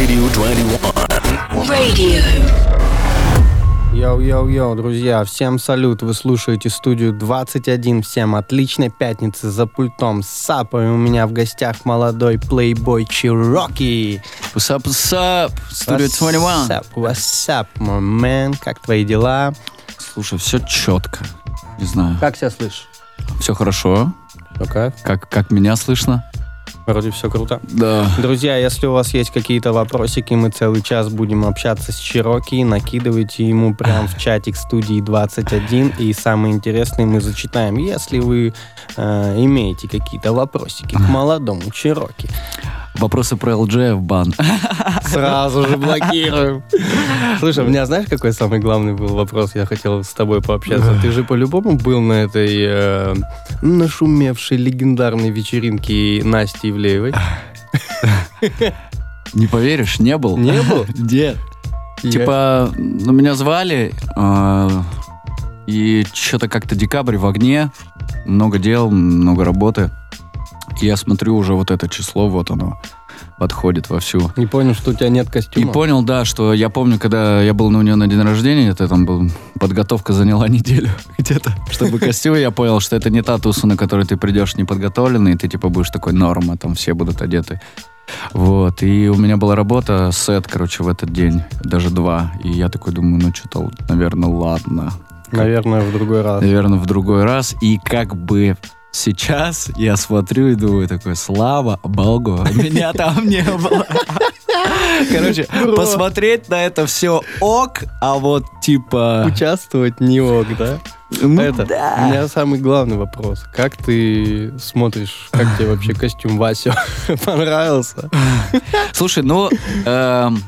Studio 21. Radio. Йоу-йоу-йоу, друзья, всем салют, вы слушаете студию 21, всем отличной пятницы за пультом. С сапой у меня в гостях молодой плейбой Cheroky. What's up, what's up? Studio 21. What's up, what's up, my man? Как твои дела? Слушай, все четко. Не знаю. Как себя слышишь? Все хорошо. Кайф? Как, как меня слышно? Вроде все круто. Да. Друзья, если у вас есть какие-то вопросики, мы целый час будем общаться с Чироки, накидывайте ему прям в чатик студии 21, и самое интересное мы зачитаем, если вы э, имеете какие-то вопросики к молодому Чироки. Вопросы про LG в бан. Сразу же блокируем. Слушай, у меня знаешь, какой самый главный был вопрос? Я хотел с тобой пообщаться. Ты же по-любому был на этой э, нашумевшей легендарной вечеринке Насти Ивлеевой. Не поверишь, не был. Не был? Нет. Я- Типа, ну, меня звали, э, и что-то как-то декабрь в огне, много дел, много работы. И я смотрю уже вот это число, вот оно подходит вовсю. Не понял, что у тебя нет И костюма. понял, да, что я помню, когда я был у нее на день рождения, это там был, подготовка заняла неделю где-то, чтобы костюм, я понял, что это не та туса, на которую ты придешь неподготовленный, и ты типа будешь такой норма, там все будут одеты. Вот, и у меня была работа, сет, короче, в этот день, даже два, и я такой думаю, ну что-то, наверное, ладно. Наверное, в другой раз. Наверное, в другой раз, и как бы сейчас я смотрю и думаю такой, слава богу, меня там не было. Короче, Бро. посмотреть на это все ок, а вот типа... Участвовать не ок, да? ну это, да. у меня самый главный вопрос. Как ты смотришь, как тебе вообще костюм Васю понравился? Слушай, ну, эм,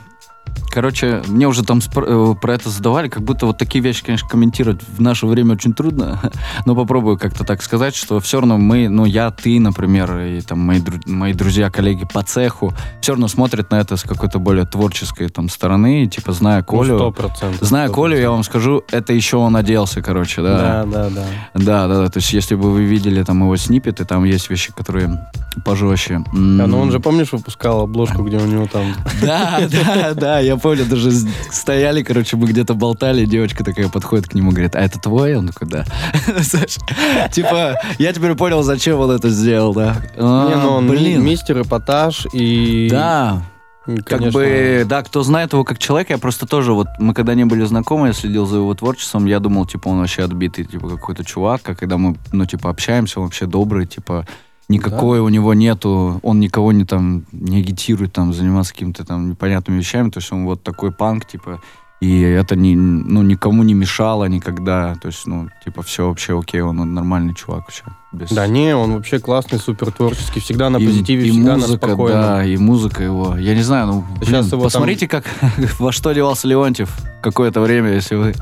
короче, мне уже там э, про это задавали, как будто вот такие вещи, конечно, комментировать в наше время очень трудно, но попробую как-то так сказать, что все равно мы, ну, я, ты, например, и там мои, дру- мои друзья, коллеги по цеху, все равно смотрят на это с какой-то более творческой там стороны, и, типа, зная Колю, Ну, Сто процентов. зная сто Колю, я вам скажу, это еще он оделся, короче, да. Да, да, да. Да, да, да. То есть, если бы вы видели там его снипеты, там есть вещи, которые пожестче. Да, ну он же, помнишь, выпускал обложку, где у него там... Да, да, да, я помню, даже стояли, короче, мы где-то болтали, девочка такая подходит к нему, говорит, а это твой? Он такой, да. Типа, я теперь понял, зачем он это сделал, да. А, Не, ну он Блин, мистер эпатаж и... да, и, как конечно, бы, да, кто знает его как человека, я просто тоже, вот, мы когда не были знакомы, я следил за его творчеством, я думал, типа, он вообще отбитый, типа, какой-то чувак, а когда мы, ну, типа, общаемся, он вообще добрый, типа, никакой у него нету, он никого не там, не агитирует там, заниматься какими-то там непонятными вещами, то есть он вот такой панк, типа, и это не, ну, никому не мешало никогда, то есть, ну, типа, все вообще окей, он, он нормальный чувак вообще. Без- Да не, он вообще классный, супер творческий, всегда на и- позитиве, и всегда музыка, на спокойном. да, и музыка его. Я не знаю, ну, Сейчас блин, его посмотрите, как во что одевался Леонтьев какое-то время, если вы... То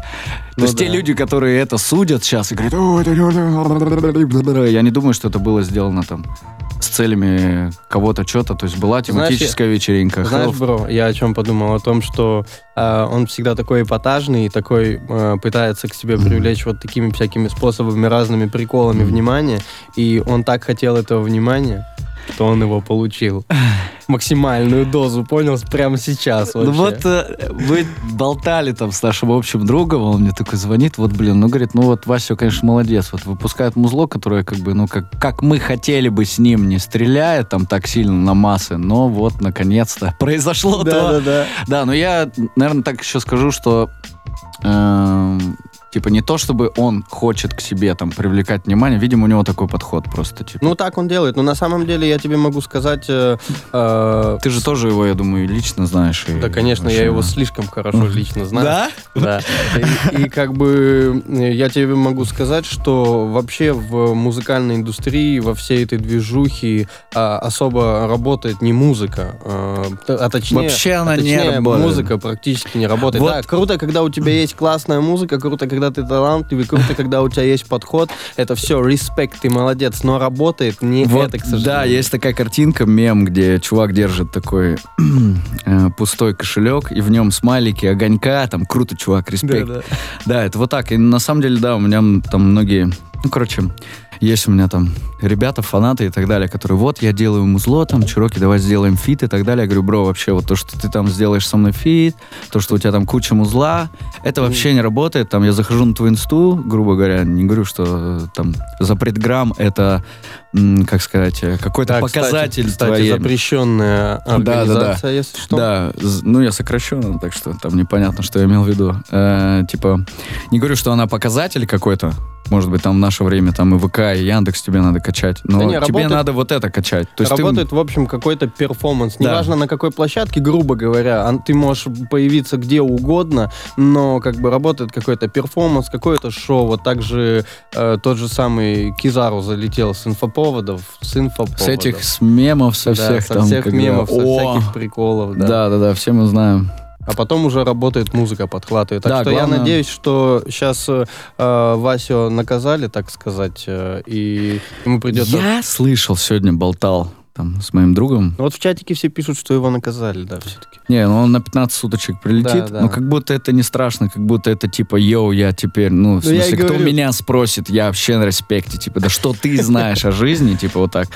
Ну есть те да. люди, которые это судят сейчас и говорят, «О, это не-не-не». я не думаю, что это было сделано там с целями кого-то что-то. То есть была Знаешь, тематическая вечеринка. Знаешь, бро, я о чем подумал? О том, что э, он всегда такой эпатажный, и такой э, пытается к себе привлечь вот такими всякими способами, разными приколами внимание. И он так хотел этого внимания, что он его получил. Максимальную дозу, понял? Прямо сейчас Ну вообще. вот э, вы болтали там с нашим общим другом, он мне такой звонит, вот, блин, ну, говорит, ну вот Вася, конечно, молодец, вот выпускает музло, которое как бы, ну, как, как мы хотели бы с ним, не стреляя там так сильно на массы, но вот, наконец-то произошло то. Да-да-да. Да, но я, наверное, так еще скажу, что эм, типа не то, чтобы он хочет к себе там привлекать внимание, видимо, у него такой подход просто, типа. Ну, так он делает. Но на самом деле я тебе могу сказать... э, э, ты же тоже его, я думаю, лично знаешь. и да, конечно, я его да. слишком хорошо лично знаю. Да? Да. И, и как бы э, я тебе могу сказать, что вообще в музыкальной индустрии, во всей этой движухе а, особо работает не музыка, а, т- а точнее, Вообще она а не работает. музыка практически не работает. Вот. Да, круто, когда у тебя есть классная музыка, круто, когда ты талантливый, круто, когда у тебя есть подход. Это все, респект, ты молодец, но работает не Вот, это, к сожалению. да, есть такая картинка, мем, где чувак держит такой э, пустой кошелек, и в нем смайлики, огонька, там, круто, чувак, респект. Да, да. Да, это вот так. И на самом деле, да, у меня там многие... Ну, короче, есть у меня там ребята, фанаты и так далее, которые вот, я делаю музло, там, Cheroky, давай сделаем feat и так далее. Я говорю, bro, вообще вот то, что ты там сделаешь со мной feat, то, что у тебя там куча музла, это вообще не работает. Там я захожу на твою инсту, грубо говоря, не говорю, что э, там за предграмм это, как сказать, э, какой-то Да, показатель кстати, кстати, твоей... запрещенная Да, да, да. организация, если что. Да, ну я сокращенно, так что там непонятно, что я имел в виду. Э, типа, не говорю, что она показатель какой-то, может быть, там в наше время там и ВК, и Яндекс тебе надо качать, но Да не, тебе работает- надо вот это качать. То есть ты- Работает, в общем, какой-то перформанс. Да. Неважно, на какой площадке, грубо говоря, ты можешь появиться где угодно, но как бы работает какой-то перформанс, какое-то шоу. Вот также э, тот же самый Кизару залетел с инфоповодов, с инфоповодов. с этих с мемов, со Да, всех со там. всех мемов, со О! всяких приколов, да. Да, да, да, все мы знаем. А потом уже работает музыка, подхватывает. Так Да, что я главное- надеюсь, что сейчас Васю наказали, так сказать, э, и ему придется... Я слышал, сегодня болтал там с моим другом. Ну Вот в чатике все пишут, что его наказали, да, все-таки. Не, ну он на 15 суточек прилетит, Да, да. но как будто это не страшно, как будто это типа, йоу, я теперь, ну, в Ну, я смысле, кто говорю. меня спросит, я вообще на респекте, типа, да что ты знаешь о жизни, типа вот так,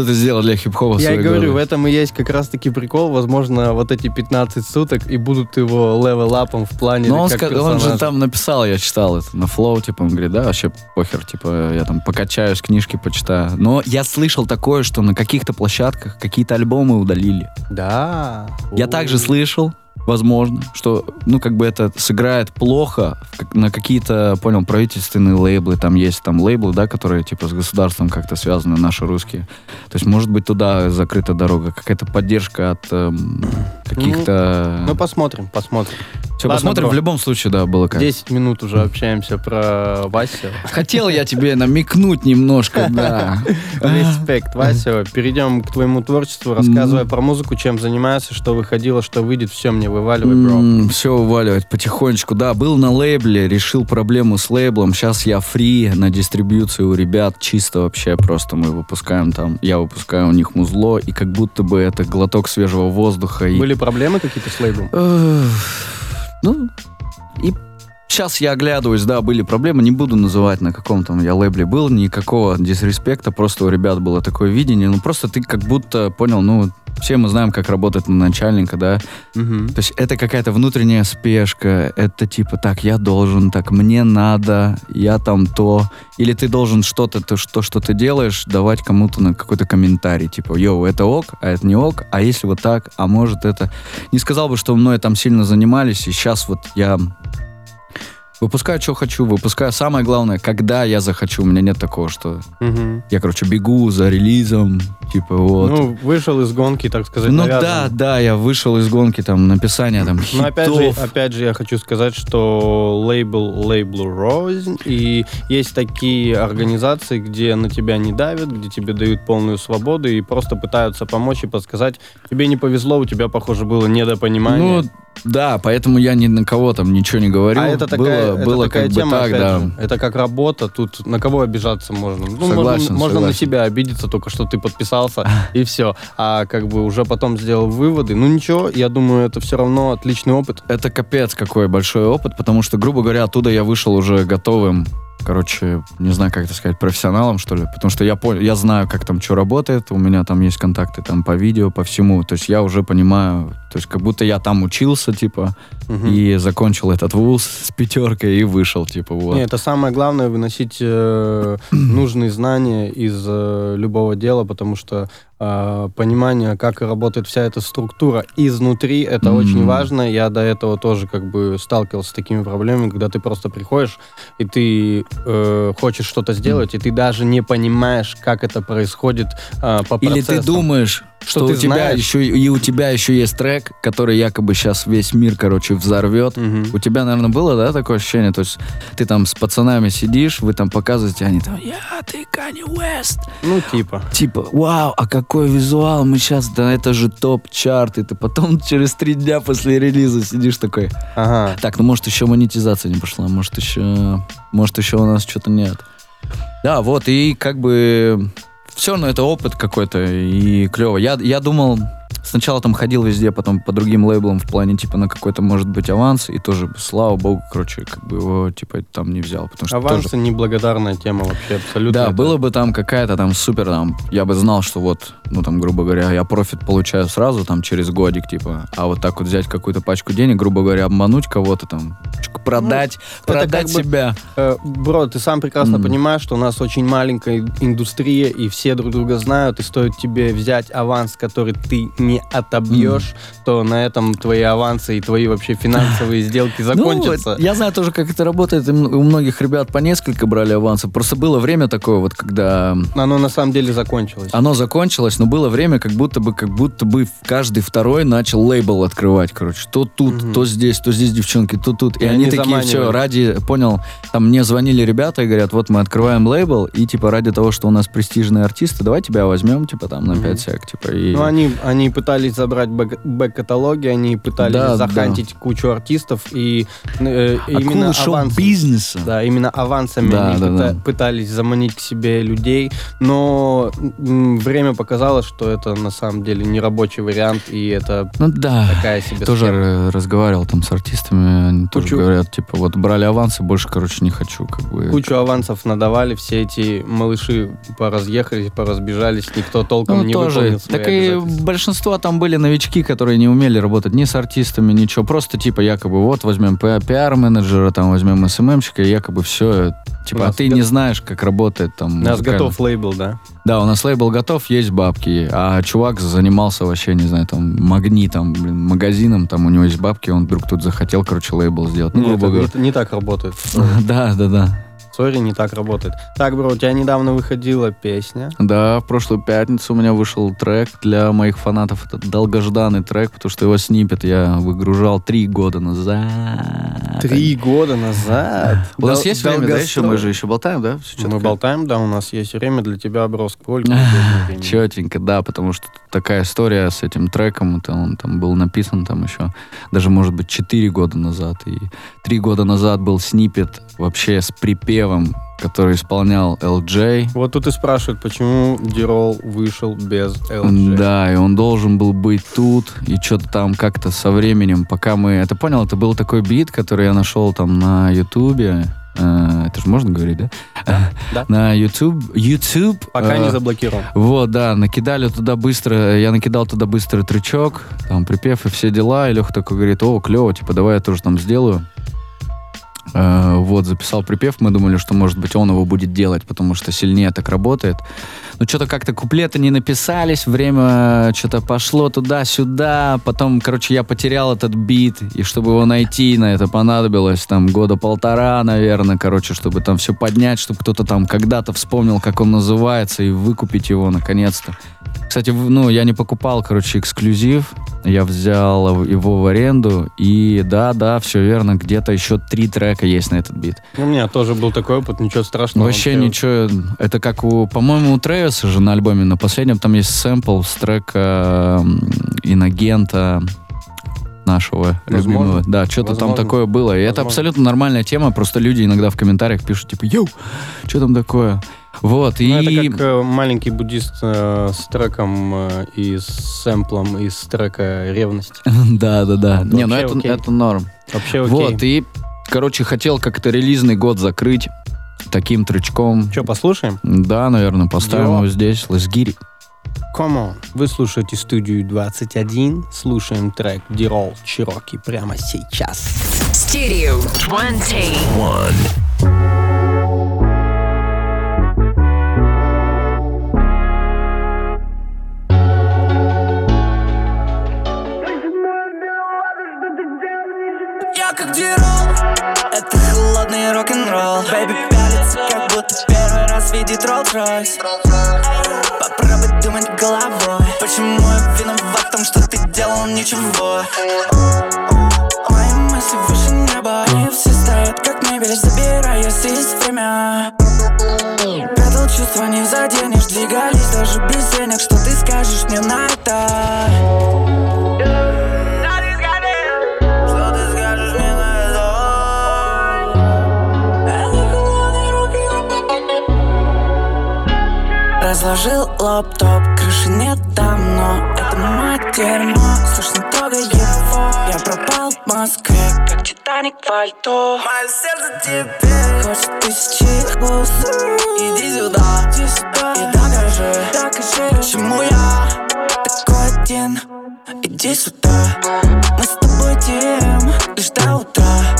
что ты сделал для хип-хопа в Я говорю, в годы? этом и есть как раз-таки прикол. Возможно, вот эти 15 суток и будут его level-up ом в плане Но он, как ска- он же там написал, я читал это на Flow, типа, он говорит, да, вообще похер, типа, я там покачаюсь, книжки почитаю. Но я слышал такое, что на каких-то площадках какие-то альбомы удалили. Да. Я также слышал, возможно, что, ну, как бы это сыграет плохо на какие-то, понял, правительственные лейблы. Там есть там лейблы, да, которые, типа, с государством как-то связаны, наши русские. То есть, может быть, туда закрыта дорога. Какая-то поддержка от эм, каких-то... Ну, посмотрим, посмотрим. Все, ладно, посмотрим. бро. В любом случае, да, было как. 10 минут уже общаемся про Васю. Хотел я тебе намекнуть немножко, да. Респект, Вася. Перейдем к твоему творчеству. Рассказывай про музыку, чем занимаешься, что выходило, что выйдет. Все мне вываливай, бро. Все вываливать потихонечку. Да, был на лейбле, решил проблему с лейблом. Сейчас я фри на дистрибьюции у ребят. Чисто вообще просто мы выпускаем там, я выпускаю у них музло, и как будто бы это глоток свежего воздуха. И... Были проблемы какие-то с лейблом? Эх, Ну, и сейчас я оглядываюсь, да, были проблемы, не буду называть, на каком там я лейбле был, никакого дисреспекта, просто у ребят было такое видение, ну, просто ты как будто понял, ну, все мы знаем, как работает на начальника, да, Мгм. то есть это какая-то внутренняя спешка, это типа так, я должен, так, мне надо, я там то, или ты должен что-то, то, что, что ты делаешь, давать кому-то на какой-то комментарий, типа, йоу, это ок, а это не ок, а если вот так, а может это... Не сказал бы, что мной там сильно занимались, и сейчас вот я выпускаю, что хочу, выпускаю. Самое главное, когда я захочу, у меня нет такого, что Мгм. я, короче, бегу за релизом, типа вот. Ну, вышел из гонки, так сказать, Ну навязан. да, да, я вышел из гонки, там, написания там Но опять же, хитов. опять же, я хочу сказать, что лейбл лейблу рознь, и есть такие организации, где на тебя не давят, где тебе дают полную свободу и просто пытаются помочь и подсказать. Тебе не повезло, у тебя, похоже, было недопонимание. Ну, да, поэтому я ни на кого там ничего не говорю. а это такая, было, это было такая как тема, бы так, опять да. же. Это как работа, тут на кого обижаться можно? Ну, Согласен, можно, можно на согласен. себя обидеться, только что ты подписался, и все. А как бы уже потом сделал выводы. Ну ничего, я думаю, это все равно отличный опыт. Это капец какой большой опыт, потому что, грубо говоря, оттуда я вышел уже готовым, короче, не знаю, как это сказать, профессионалом, что ли, потому что я понял, я знаю, как там что работает, у меня там есть контакты там по видео, по всему, то есть я уже понимаю, то есть как будто я там учился, типа, Мгм. и закончил этот вуз с пятеркой и вышел, типа, вот. Не, это самое главное выносить э, нужные знания из э, любого дела, потому что э, понимание, как работает вся эта структура изнутри, это Мгм. очень важно. Я до этого тоже как бы сталкивался с такими проблемами, когда ты просто приходишь и ты э, хочешь что-то сделать, и ты даже не понимаешь, как это происходит э, по Или ты процессам. думаешь, что, Что ты у тебя знаешь. еще и у тебя еще есть трек, который якобы сейчас весь мир, короче, взорвет. Мгм. У тебя, наверное, было, да, такое ощущение? То есть ты там с пацанами сидишь, вы там показываете, они там, я, ты Kanye West. Ну, типа. Типа, вау, а какой визуал, мы сейчас, да это же топ-чарт. И ты потом через три дня после релиза сидишь такой, Ага. так, ну может еще монетизация не пошла, может еще, может еще у нас что-то нет. Да, вот, и как бы все равно это опыт какой-то, и клево. Я, я думал, сначала там ходил везде, потом по другим лейблам в плане, типа, на какой-то, может быть, аванс, и тоже, слава богу, короче, как бы его, типа, там не взял. Потому что Авансы тоже... неблагодарная тема вообще абсолютно. Да, Это- было бы там какая-то там супер, там, я бы знал, что вот, ну там, грубо говоря, я профит получаю сразу, там, через годик, типа, а вот так вот взять какую-то пачку денег, грубо говоря, обмануть кого-то там, продать, это продать как бы- себя. Э, Бро, ты сам прекрасно Мгм. понимаешь, что у нас очень маленькая индустрия, и все друг друга знают, и стоит тебе взять аванс, который ты не отобьешь, то на этом твои авансы и твои вообще финансовые сделки закончатся. Ну, я знаю тоже, как это работает. У многих ребят по несколько брали авансов. Просто было время такое, вот когда Оно на самом деле закончилось. оно закончилось, но было время, как будто бы, как будто бы каждый второй начал лейбл открывать, короче. То тут, Мгм. то здесь, то здесь девчонки, то тут. И, И они, они такие, все, ради, понял, там мне звонили ребята и говорят, вот мы открываем лейбл, и типа ради того, что у нас престижные артисты, давай тебя возьмем, типа там на Мгм. 5 сек, типа. И... Ну, они, они пытались забрать бэк- бэк-каталоги, они пытались Да, захантить кучу артистов, и э, именно Акулы аванс... шоу-бизнеса. Да, именно авансами Да, они да, пыта- да. пытались заманить к себе людей, но время показало, что это на самом деле не рабочий вариант, и это Ну да. такая себе Тоже схема. разговаривал там с артистами, они тоже Кучу- говорят, типа, вот брали авансы, больше, короче, не хочу, как бы. Кучу авансов надавали, все эти малыши поразъехались, поразбежались, никто толком Ну, не тоже. выполнил свои Так и обязательства. Большинство там были новички, которые не умели работать ни с артистами, ничего. Просто типа якобы вот возьмем пи- пиар-менеджера, там возьмем СММщика, и якобы все. Типа, У а ты го- не знаешь, как работает там. У нас музыкально. готов лейбл, да? Да, у нас лейбл готов, есть бабки. А чувак занимался вообще, не знаю, там, магнитом, блин, магазином, там у него есть бабки, он вдруг тут захотел, короче, лейбл сделать. Ну, Нет, грубо это говоря. не, не так работает. Да, да, да. Sorry, не так работает. Так, бро, у тебя недавно выходила песня. Да, в прошлую пятницу у меня вышел трек для моих фанатов. Это долгожданный трек, потому что его snippet я выгружал три года назад. Три года назад. У нас есть время, да, еще? Мы же еще болтаем, да? Мы болтаем, да, у нас есть время для тебя, бро, сколько. Четенько, да, потому что такая история с этим треком, это он там был написан там еще, даже, может быть, 4 года назад. И три года назад был снипет вообще с припевом, который исполнял LJ. Вот тут и спрашивают, почему Дирол вышел без LG. Да, и он должен был быть тут, и что-то там как-то со временем, пока мы... Это понял, это был такой бит, который я нашел там на Ютубе. Э, Это же можно говорить, да? да. На YouTube. YouTube. Пока э, не заблокирован. Вот, да, накидали туда быстро, я накидал туда быстро трючок, там припев и все дела, и Леха такой говорит, о, клево, типа, давай я тоже там сделаю. Э, вот, записал припев, мы думали, что, может быть, он его будет делать, потому что сильнее так работает. Но что-то как-то куплеты не написались, время что-то пошло туда-сюда, потом, короче, я потерял этот бит, и чтобы его найти, на это понадобилось там года полтора, наверное, короче, чтобы там все поднять, чтобы кто-то там когда-то вспомнил, как он называется, и выкупить его наконец-то. Кстати, ну, я не покупал, короче, эксклюзив, я взял его в аренду, и да-да, все верно, где-то еще три трека есть на этот бит. У меня тоже был такой опыт, ничего страшного. Вообще ничего. Это как у, по-моему, у Трэвиса же на альбоме на последнем там есть сэмпл с трека Инагента нашего Возможно. любимого. Да, что-то там такое было. И это Возможно. абсолютно нормальная тема. Просто люди иногда в комментариях пишут, типа, йоу, что там такое? Вот, Ну, и... это как э, маленький буддист э, с треком э, и с сэмплом из трека «Ревность». Да, да, да. Это Не, ну это, это норм. Вообще окей. Вот, и, короче, хотел как-то релизный год закрыть таким тречком. Что, послушаем? Да, наверное, поставим Йо. его здесь. Let's get it. Come on. Вы слушаете студию 21, слушаем трек Дирол Чироки прямо сейчас. Studio 20. Холодный рок-н-ролл. Бэйби пялится, как будто первый раз видит Роллс-Ройс Попробуй думать головой Почему я виноват в том, что ты делал ничего? Мои мысли выше неба Они все стоят, как мебель Забирая здесь время Прятал чувства, не заденешь Двигались даже без денег. Что ты скажешь мне на это? Разложил лаптоп, крыши нет там, но это как дерьмо Слышно трогай его. Я пропал в Москве Как Титаник в пальто. Мое сердце тебе Хочет тысячи глаз Иди сюда, иди сюда. И докажи, докажи Почему я такой один? Иди сюда. Мы с тобой тем Лишь до утра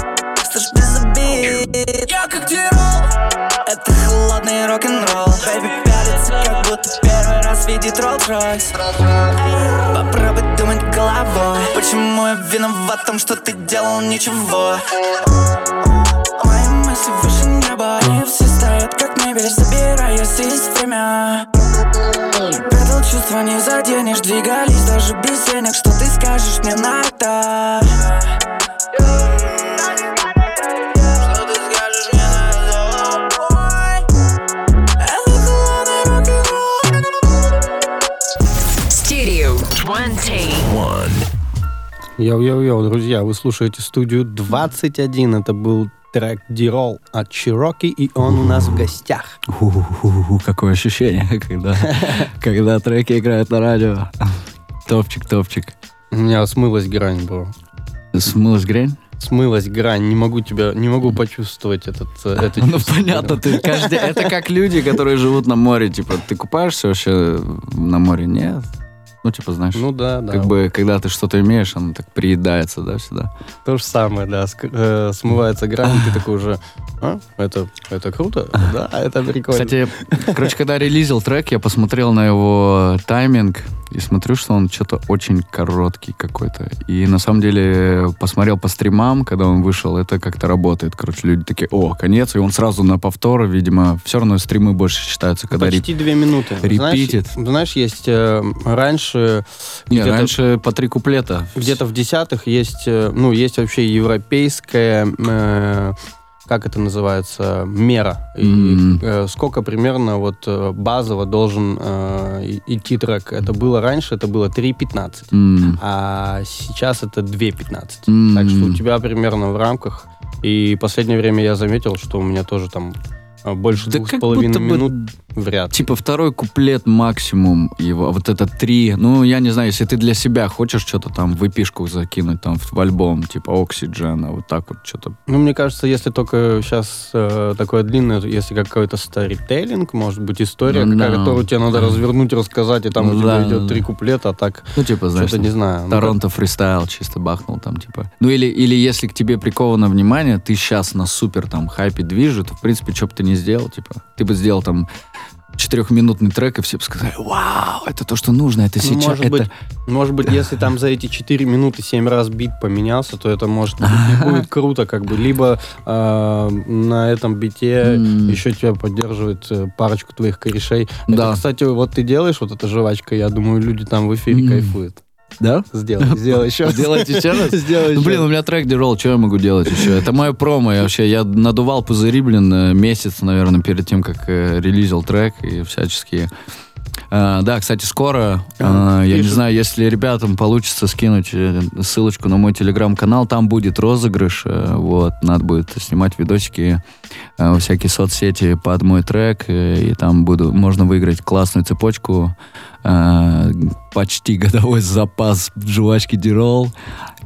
видит Роллс-Ройс Попробуй думать головой. Почему я виноват в том, что ты делал ничего? Мои мысли выше неба Они все стоят, как мебель есть время Предал чувства не заденешь Двигались даже без денег. Что ты скажешь мне на это? Йоу-йоу-йоу, друзья, вы слушаете студию 21. Это был трек Дирол от Чироки, и он у нас в гостях. Какое ощущение, когда, когда треки играют на радио. Топчик, топчик. У меня смылась грань, бро. Смылась грань? Смылась грань, не могу тебя, не могу почувствовать этот, э, это Ну, чувство. понятно, ты каждый... Это как люди, которые живут на море. Типа, ты купаешься вообще на море? Нет. Ну, типа, знаешь, Ну да, да. как бы, когда ты что-то имеешь, оно так приедается, да, сюда. То же самое, да. ск- э, смывается грань, ты такой уже, а, это, это круто, да, это прикольно. Кстати, короче, когда релизил трек, я посмотрел на его тайминг и смотрю, что он что-то очень короткий какой-то. И на самом деле посмотрел по стримам, когда он вышел, это как-то работает. Короче, люди такие, о, конец, и он сразу на повтор, видимо, все равно стримы больше считаются, когда реп- Почти две минуты. репитит. Знаешь, знаешь, есть э, раньше... Не, раньше по три куплета. Где-то в десятых есть, э, ну, есть вообще европейская, э, как это называется, мера. И, М. э, сколько примерно вот э, базово должен э, идти трек. Это было раньше, это было 3.15. М, А сейчас это 2.15. м. Так что у тебя примерно в рамках. И последнее время я заметил, что у меня тоже там э, больше Да двух с половиной будто бы минут вряд ли. Типа второй куплет максимум его, вот это три. Ну, я не знаю, если ты для себя хочешь что-то там в эпишку закинуть там в, в альбом, типа Oxygen, а вот так вот что-то. Ну, мне кажется, если только сейчас э, такое длинное, если какой-то старителлинг, может быть, история, Ну, какая, да. которую тебе надо развернуть, рассказать, и там Ну, у тебя да, идет да, три куплета, а так Ну, типа, знаешь, что-то не знаю. ну, Торонто фристайл чисто бахнул там, типа. Ну, или, или если к тебе приковано внимание, ты сейчас на супер там хайпе движет, то, в принципе, что бы ты не сделал, типа, ты бы сделал там четырехминутный трек, и все бы сказали, вау, это то, что нужно, это Ну, сейчас, может это... быть, может быть, если там за эти 4 минуты 7 раз бит поменялся, то это может быть будет круто, как бы. Либо э, на этом бите М. еще тебя поддерживает э, парочку твоих корешей. Это, Да. кстати, вот ты делаешь вот эта жвачка, я думаю, люди там в эфире М. кайфуют. Да? Сделай, сделай еще. раз. Сделать еще раз? Сделай Ну, еще блин, у меня трек дерол, что я могу делать еще? Это мое промо, я вообще, я надувал пузыри, блин, э, месяц, наверное, перед тем, как э, релизил трек и всяческие. А, да, кстати, скоро, А, а, я не знаю, если ребятам получится скинуть э, ссылочку на мой телеграм-канал, там будет розыгрыш, э, вот, надо будет снимать видосики э, во всякие соцсети под мой трек, и там буду, можно выиграть классную цепочку, почти годовой запас жвачки Дирол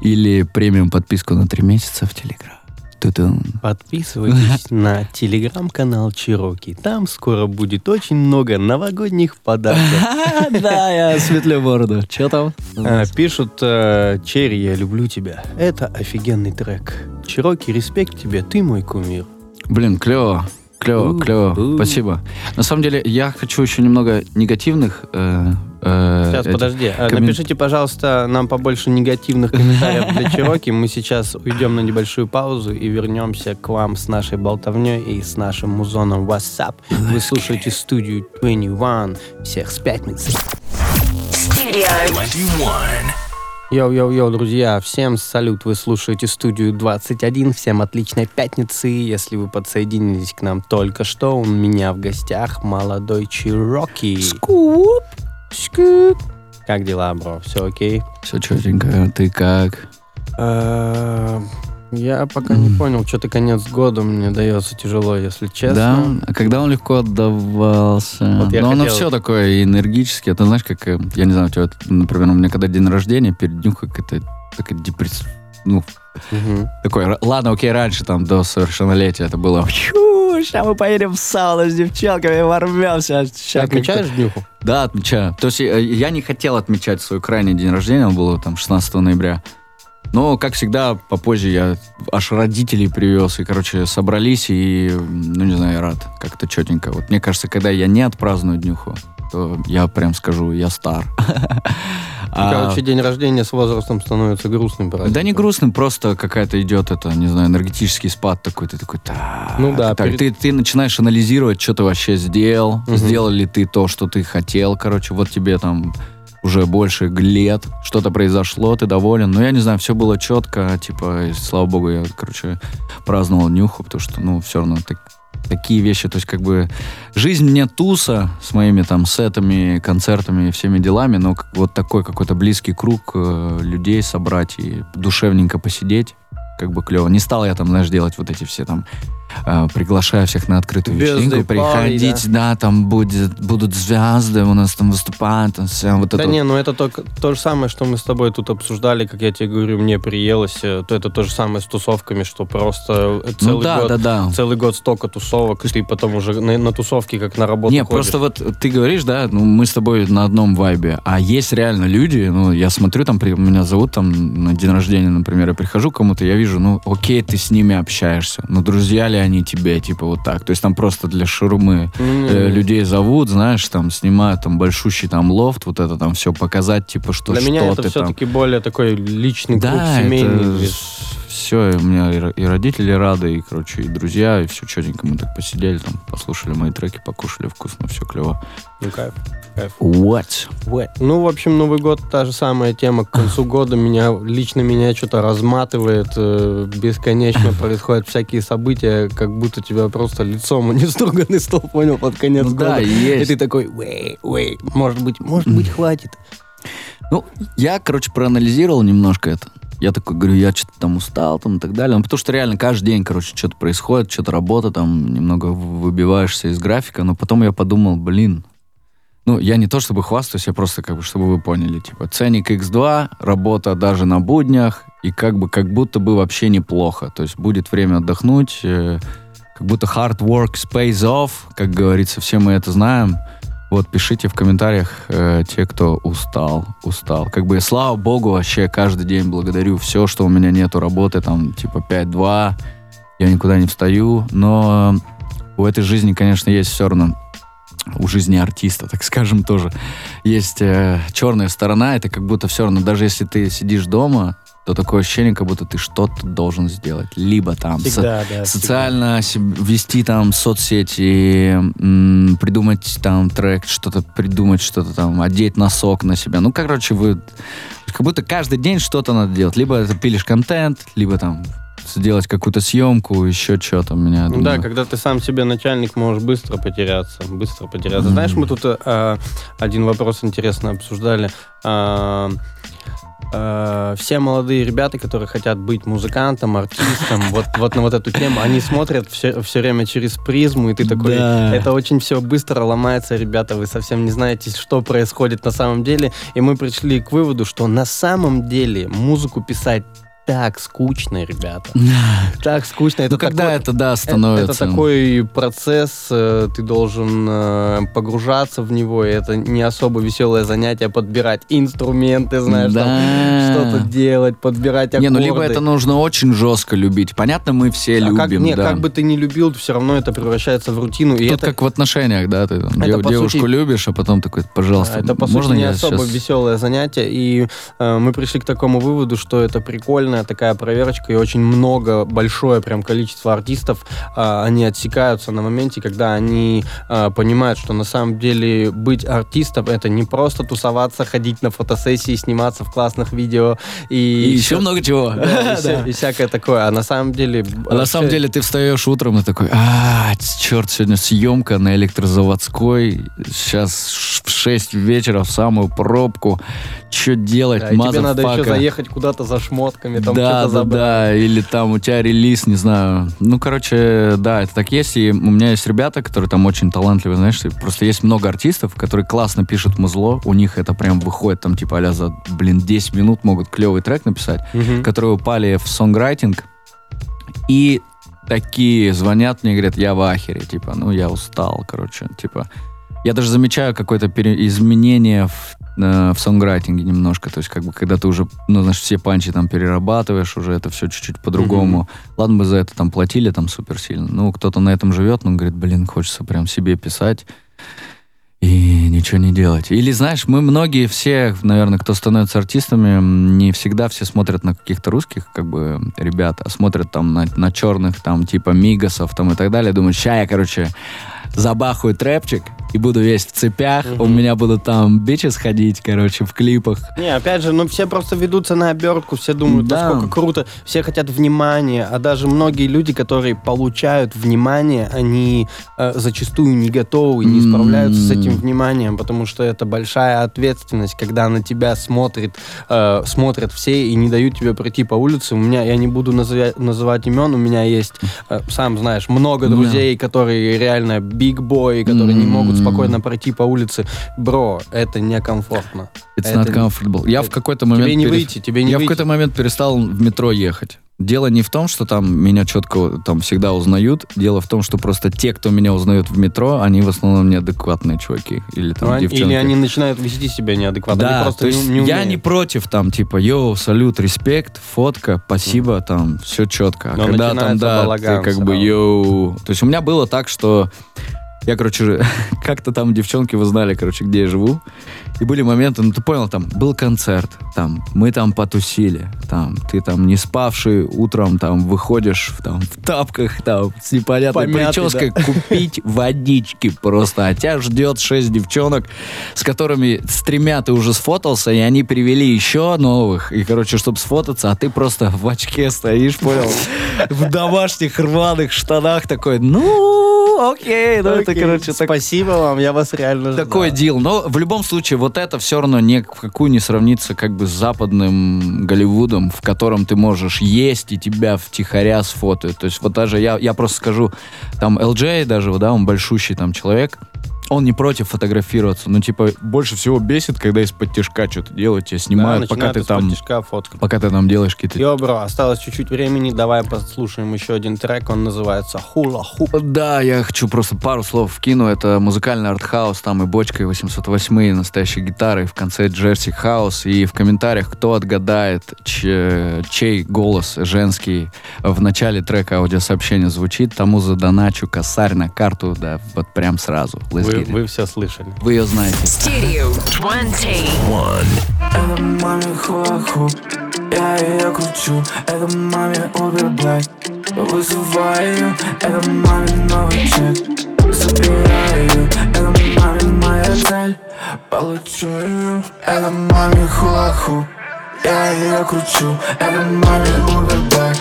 или премиум подписку на три месяца в Телеграм. Ту-дун. Подписывайтесь на телеграм-канал Чироки. Там скоро будет очень много новогодних подарков. Да, я светлю бороду. Че там? А, Пишут, э, Черри, я люблю тебя. Это офигенный трек. Чироки, респект тебе, ты мой кумир. Блин, клево. Клево, клево. Спасибо. На самом деле, я хочу еще немного негативных. э, э, Сейчас, этих- подожди. а, коммен- Напишите, пожалуйста, нам побольше негативных комментариев для Чироки. Мы сейчас уйдем на небольшую паузу и вернемся к вам с нашей болтовней и с нашим музоном WhatsApp. Вы слушаете студию 21. Всех с пятницы. Stereo. Йоу-йоу-йоу, друзья, всем салют, вы слушаете студию 21, всем отличной пятницы, если вы подсоединились к нам только что, у меня в гостях молодой Чироки. Скуп, скуп. Как дела, бро, все окей? Все четенько. Ты как? Я пока не понял, что-то конец года мне дается тяжело, если Да, честно. а когда он легко отдавался. Вот я Но оно хотел- все такое энергически. Это знаешь, как, э, я не знаю, у тебя, например, у меня когда день рождения, перед днем какая-то такая депрессия. Ну, Мгм. такой, ладно, окей, раньше, там, до совершеннолетия это было, сейчас мы поедем в сауну с девчонками, ворвемся. Ты отмечаешь днюху? Да, отмечаю. То есть э, я не хотел отмечать свой крайний день рождения, он был там 16 ноября. Но, как всегда, попозже я аж родителей привез, и, короче, собрались, и, ну, не знаю, я рад, как-то четенько. Вот мне кажется, когда я не отпраздную днюху, то я прям скажу, я стар. Ну, А- короче, день рождения с возрастом становится грустным праздником. Да не грустным, просто какая-то идет это, не знаю, энергетический спад такой, ты такой, так, Ну да, так, перед- ты, ты начинаешь анализировать, что ты вообще сделал, Мгм. сделал ли ты то, что ты хотел, короче, вот тебе там уже больше лет, что-то произошло, ты доволен. Но я не знаю, все было четко, типа, слава богу, я, короче, праздновал нюху, потому что, ну, все равно так- такие вещи, то есть, как бы, жизнь мне туса с моими там сетами, концертами и всеми делами, но как- вот такой какой-то близкий круг э, людей собрать и душевненько посидеть, как бы клево. Не стал я там, знаешь, делать вот эти все там, э, приглашая всех на открытую Birthday вечеринку, приходить, да. там будет, будут звезды, у нас там выступают, там все, вот Да это не, вот. ну это только то же самое, что мы с тобой тут обсуждали, как я тебе говорю, мне приелось, э, то это то же самое с тусовками, что просто э, целый Ну да, год да, да. целый год столько тусовок, и ты потом уже на, на тусовке как на работу Не, ходишь. просто вот ты говоришь, да, ну мы с тобой на одном вайбе, а есть реально люди, ну я смотрю, там при- меня зовут там на день рождения, например, я прихожу к кому-то, я вижу, ну окей, ты с ними общаешься, но друзья ли они тебе, типа вот так, то есть там просто для шурмы э, людей зовут, знаешь, там снимают там большущий там лофт, вот это там все показать, типа что Для что меня это все-таки более такой личный Да, семейный. это все, у меня и, ро- и родители рады, и, короче, и друзья, и все четенько. Мы так посидели, там, послушали мои треки, покушали вкусно, все клево. Ну, кайф. What? Ну, в общем, Новый год та же самая тема. К концу года меня лично меня что-то разматывает, э, бесконечно происходят всякие события, как будто тебя просто лицом не струганный стол, понял, под конец Ну года. да, И есть. ты такой, вей, вей, может быть, может быть, хватит. Ну, я, короче, проанализировал немножко это. Я такой говорю, я что-то там устал, там и так далее. Ну, потому что реально каждый день, короче, что-то происходит, что-то работа, там немного выбиваешься из графика. Но потом я подумал, блин, ну, я не то чтобы хвастаюсь, я просто как бы, чтобы вы поняли, типа, ценник X2, работа даже на буднях, и как бы, как будто бы вообще неплохо. То есть будет время отдохнуть, э, как будто hard work pays off, как говорится, все мы это знаем. Вот, пишите в комментариях э, те, кто устал, устал. Как бы, слава богу, вообще каждый день благодарю все, что у меня нету работы, там, типа, 5-2, я никуда не встаю, но у этой жизни, конечно, есть все равно у жизни артиста, так скажем, тоже есть э, черная сторона. Это как будто все равно, даже если ты сидишь дома, то такое ощущение, как будто ты что-то должен сделать. Либо там со- Всегда, да. социально себ- вести там соцсети, м, придумать там трек, что-то придумать, что-то там, одеть носок на себя. Ну, короче, вы... Как будто каждый день что-то надо делать. Либо ты пилишь контент, либо там сделать какую-то съемку, еще что-то у меня. Ну думаю. да, когда ты сам себе начальник, можешь быстро потеряться, быстро потеряться. Мгм. Знаешь, мы тут э, один вопрос интересно обсуждали. А, э, все молодые ребята, которые хотят быть музыкантом, артистом, вот, вот на вот эту тему, они смотрят все, все время через призму, и ты такой, Да. это очень все быстро ломается, ребята, вы совсем не знаете, что происходит на самом деле. И мы пришли к выводу, что на самом деле музыку писать так скучно, ребята. Так скучно. Это Ну, когда такой- это, да, Э, становится... Это такой процесс, э, ты должен э, погружаться в него, и это не особо веселое занятие подбирать инструменты, знаешь, Да. что-то делать, подбирать аккорды. Не, ну либо это нужно очень жестко любить. Понятно, мы все А любим, как, не, да. как бы ты ни любил, все равно это превращается в рутину. И Тут это, как в отношениях, да, ты там дев- девушку сути- любишь, а потом такой, пожалуйста, это, по можно сути, не особо сейчас... веселое занятие. И э, мы пришли к такому выводу, что это прикольная такая проверочка, и очень много, большое прям количество артистов, э, они отсекаются на моменте, когда они э, понимают, что на самом деле быть артистом это не просто тусоваться, ходить на фотосессии, сниматься в классных видео и, И еще всё- много чего. да, и вся- и всякое такое. А на самом деле... А на самом деле ты встаешь утром и такой, а, черт, сегодня съемка на электрозаводской, сейчас в 6 вечера в самую пробку, что делать, Да, тебе надо еще motherfucker?» заехать куда-то за шмотками. Там, да, что-то да, забрал. да, или там у тебя релиз, не знаю. Ну, короче, да, это так есть. И у меня есть ребята, которые там очень талантливые, знаешь, и просто есть много артистов, которые классно пишут музло, у них это прям выходит там типа а за, блин, 10 минут могут клевый трек написать, Мгм. которые упали в сонграйтинг, и такие звонят мне, говорят, я в ахере, типа, ну, я устал, короче, типа. Я даже замечаю какое-то пере- изменение в, э, в сонграйтинге немножко, то есть как бы когда ты уже, ну, знаешь, все панчи там перерабатываешь, уже это все чуть-чуть по-другому. Ладно бы за это там платили там супер сильно, ну, кто-то на этом живет, но говорит, блин, хочется прям себе писать и ничего не делать. Или, знаешь, мы многие все, наверное, кто становится артистами, не всегда все смотрят на каких-то русских, как бы, ребят, а смотрят там на, на черных, там, типа, мигасов, там, и так далее. Думают, ща я, короче, забахаю трэпчик и буду весь в цепях, у меня будут там бичи сходить, короче, в клипах. Не, опять же, ну все просто ведутся на обертку, все думают, Да. насколько круто, все хотят внимания, а даже многие люди, которые получают внимание, они э, зачастую не готовы, не справляются с этим вниманием, потому что это большая ответственность, когда на тебя смотрит, э, смотрят все и не дают тебе пройти по улице. У меня, я не буду называть, называть имен, у меня есть, э, сам знаешь, много друзей, которые реально big boy, которые не могут. Спокойно пройти по улице. Бро, это некомфортно. It's Это not comfortable. Я в это- какой-то момент... Тебе не перес- выйти, тебе не Я в выйти. какой-то момент перестал в метро ехать. Дело не в том, что там меня четко там всегда узнают. Дело в том, что просто те, кто меня узнают в метро, они в основном неадекватные чуваки. Или там Ну, они- девчонки. Или они начинают вести себя неадекватно. они Да, просто то есть не, не я умеют. не против там, типа, йоу, салют, респект, фотка, спасибо, там, все четко. А Но когда там, да, ты как бы, йоу... То есть у меня было так, что я, короче, как-то там девчонки, вы знали, короче, где я живу. И были моменты, ну ты понял, там был концерт, там мы там потусили, там ты там не спавший утром там выходишь в, там в тапках там с непонятной Помятый, прической купить водички просто, а тебя ждет шесть девчонок, с которыми с тремя ты уже сфотался, и они привели еще новых, и короче, чтобы сфотаться, а ты просто в очке стоишь, понял, в домашних рваных штанах такой, ну окей, ну это короче так Спасибо вам, я вас реально ждал. такой дел. Но в любом случае, вот это все равно ни в какую не сравнится как бы с западным Голливудом, в котором ты можешь есть и тебя втихаря сфотают. То есть вот даже я, я просто скажу, там LJ даже, да, он большущий там человек, он не против фотографироваться, но типа больше всего бесит, когда из-под тяжка что-то делают, тебя Да, снимают, пока начинают ты там, фоткать. пока ты там делаешь какие-то Йо, бро, осталось чуть-чуть времени, давай послушаем еще один трек, он называется «Хула Хуп». Да, я хочу просто пару слов вкину. Это музыкальный артхаус, там и бочка, и 808, и настоящие гитары, и в конце Джерси Хаус. И в комментариях, кто отгадает, ч- чей голос женский в начале трека аудиосообщения звучит, тому задоначу косарь на карту, да, вот прям сразу. Let's Вы, вы все слышали. Вы ее знаете. Studio 20. Это маме хуаху Я ее кручу. Это маме Uber Black. Вызываю. Это маме новый чек. Забираю Это маме моя цель. Получу. Ее Это маме хуаху Я ее кручу. Это маме Uber Black.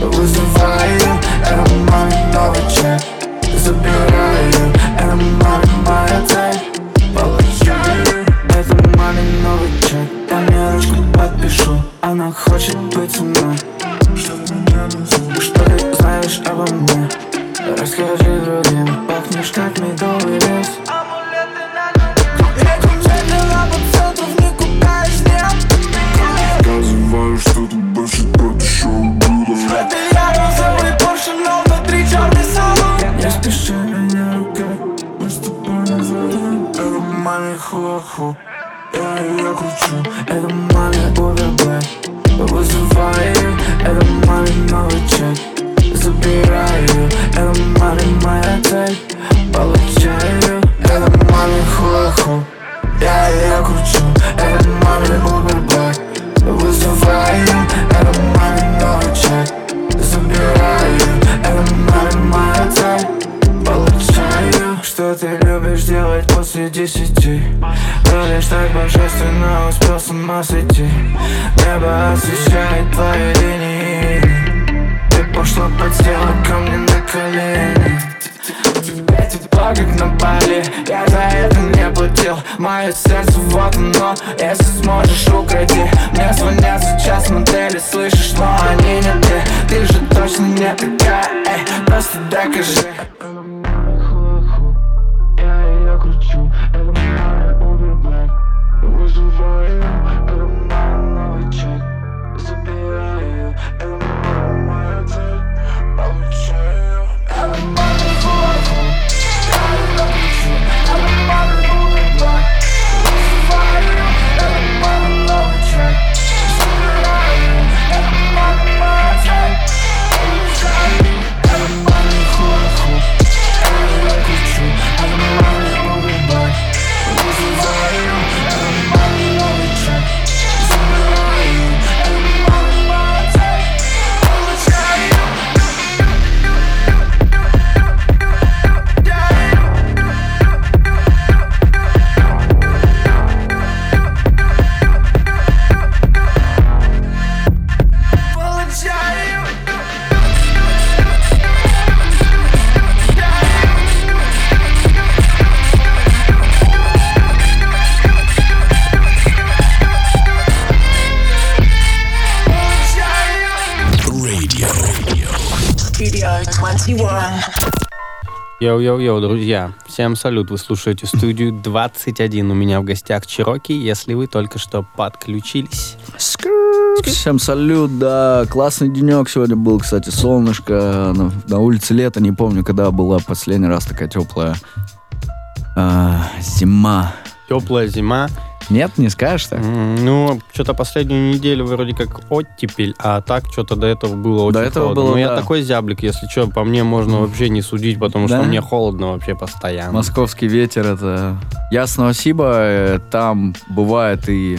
Вызываю. Это маме новый чек. Забираю. Это маме моя цель. Получу ее это мамин новый чек. Я мне ручку подпишу Она хочет быть со мной. Что ты знаешь обо мне? Расскажи другим Пахнешь как медовый лес хуаху Я ее кручу Это маме Black Вызываю Это маме новый чек Забираю. Это маме моя цель. Получаю Это маме хуаху Я ее кручу Это маме Black Вызываю Это маме новый чек Забираю. Это маме моя цель. Получаю Что ты любишь делать после десяти. Ты лишь так божественно успел с ума сойти. Небо освещает твои линии. Ты пошла подсела ко мне на колени. Тепла как на Бали Я за это не платил. Мое сердце вот оно Если сможешь укради. Мне звонят сейчас модели слышишь, но они не ты Ты же точно не такая, эй Просто докажи Йоу-йоу-йоу, друзья. Всем салют, вы слушаете студию 21. У меня в гостях Чироки, если вы только что подключились. Всем салют, да, классный денек сегодня был, кстати, солнышко, на, на улице лето, не помню, когда была последний раз такая теплая а, зима. Теплая зима. Нет, не скажешь так? Ну, что-то последнюю неделю вроде как оттепель, а так что-то до этого было очень До этого холодно. было, Ну, я да. такой зяблик, если что, по мне можно вообще не судить, потому Да? что мне холодно вообще постоянно. Московский ветер это ясно спасибо. э, Там бывает и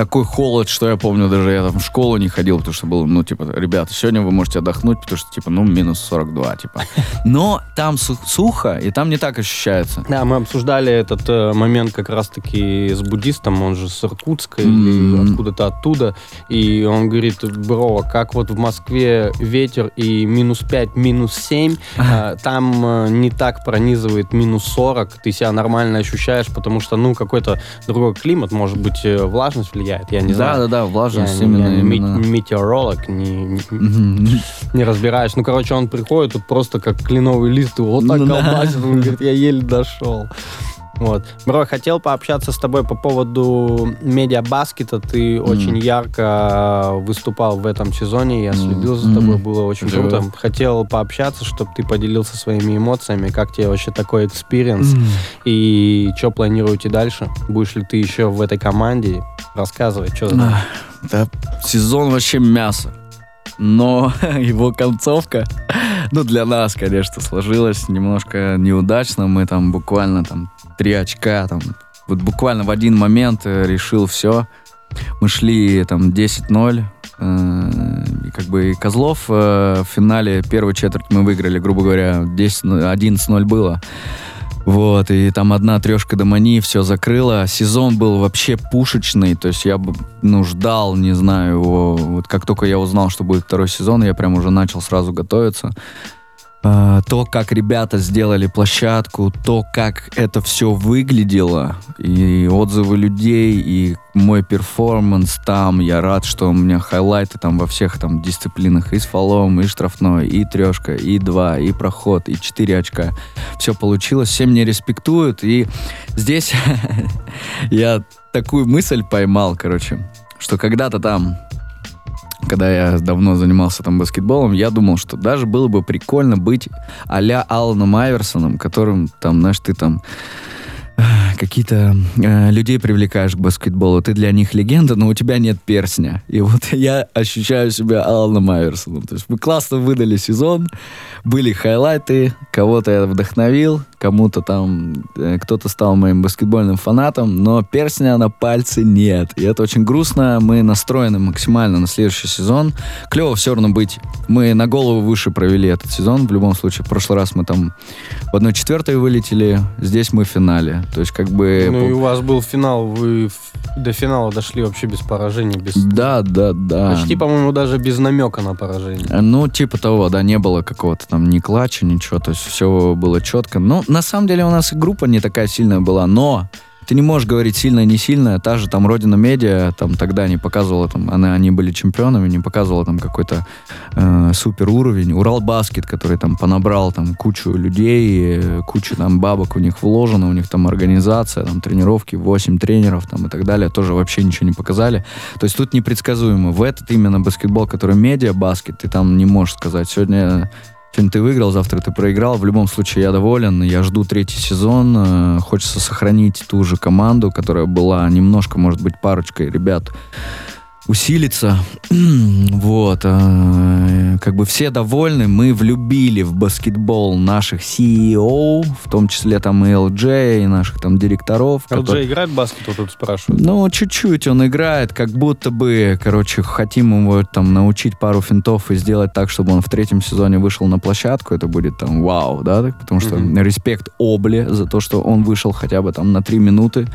такой холод, что я помню, даже я там в школу не ходил, потому что было, ну, типа, ребята, сегодня вы можете отдохнуть, потому что, типа, ну, минус 42, типа. Но там су- сухо, и там не так ощущается. Да, мы обсуждали этот э, момент как раз-таки с буддистом, он же с Иркутска М. или откуда-то оттуда, и он говорит, бро, как вот в Москве ветер и минус 5, минус 7, э, там э, не так пронизывает минус 40, ты себя нормально ощущаешь, потому что, ну, какой-то другой климат, может быть, э, влажность влияет, я не Да, знаю. да, да, Я влажность именно. я именно. метеоролог, не, не- разбираешь. Ну, короче, он приходит, тут просто как кленовый лист, вот так да. колбасит, он говорит, я еле дошел. Вот. Бро, хотел пообщаться с тобой по поводу медиабаскета. Ты очень ярко выступал в этом сезоне. Я следил за тобой, Мгм. было очень Спасибо. круто. Хотел пообщаться, чтобы ты поделился своими эмоциями. Как тебе вообще такой experience? И что планируете дальше? Будешь ли ты еще в этой команде? Рассказывай, что за... Да, сезон вообще мясо. Но его концовка, ну, для нас, конечно, сложилась немножко неудачно. Мы там буквально там три очка, там, вот буквально в один момент э, решил все. Мы шли там 10-0, э, и как бы и Козлов э, в финале первой четверти мы выиграли, грубо говоря, 10, 11-0 было. Вот, и там одна трешка до мани, все закрыло. Сезон был вообще пушечный, то есть я бы, ну, ждал, не знаю, его. Вот как только я узнал, что будет второй сезон, я прям уже начал сразу готовиться. А, то, как ребята сделали площадку, то, как это все выглядело, и отзывы людей, и мой перформанс там, я рад, что у меня хайлайты там во всех там дисциплинах, и с фолом, и штрафной, и трешка, и два, и проход, и четыре очка. Все получилось, все меня респектуют, и здесь я такую мысль поймал, короче, что когда-то там когда я давно занимался там баскетболом, я думал, что даже было бы прикольно быть а-ля Аланом Айверсоном, которым там, знаешь, ты там э, какие-то э, людей привлекаешь к баскетболу, ты для них легенда, но у тебя нет персня. И вот я ощущаю себя Аланом Айверсоном. То есть мы классно выдали сезон, были хайлайты, кого-то я вдохновил, кому-то там, э, кто-то стал моим баскетбольным фанатом, но персня на пальце нет. И это очень грустно. Мы настроены максимально на следующий сезон. Клево все равно быть. Мы на голову выше провели этот сезон. В любом случае, в прошлый раз мы там в 1-4 вылетели, здесь мы в финале. То есть как бы... Ну и у вас был финал, вы до финала дошли вообще без поражений, без... Да, да, да. Почти, по-моему, даже без намека на поражение. Ну, типа того, да, не было какого-то там ни клатча, ничего, то есть все было четко. Ну, на самом деле у нас и группа не такая сильная была, но ты не можешь говорить сильная, не сильная. Та же там Родина Медиа, там тогда не показывала, там, она, они были чемпионами, не показывала там какой-то э, супер уровень. Урал Баскет, который там понабрал там кучу людей, кучу там бабок у них вложено, у них там организация, там тренировки, 8 тренеров там и так далее, тоже вообще ничего не показали. То есть тут непредсказуемо. В этот именно баскетбол, который медиа баскет, ты там не можешь сказать, сегодня Сегодня ты выиграл, завтра ты проиграл. В любом случае я доволен. Я жду третий сезон. Э, Хочется сохранить ту же команду, которая была немножко, может быть, парочкой ребят усилиться. вот. э, Как бы все довольны. Мы влюбили в баскетбол наших CEO, в том числе там и LJ, и наших там директоров. LJ которые- играет в баскет, вот тут спрашивают. ну, чуть-чуть он играет, как будто бы, короче, хотим его там научить пару финтов и сделать так, чтобы он в третьем сезоне вышел на площадку. Это будет там вау, да? Потому что Мгм. респект Обле за то, что он вышел хотя бы там на три минуты.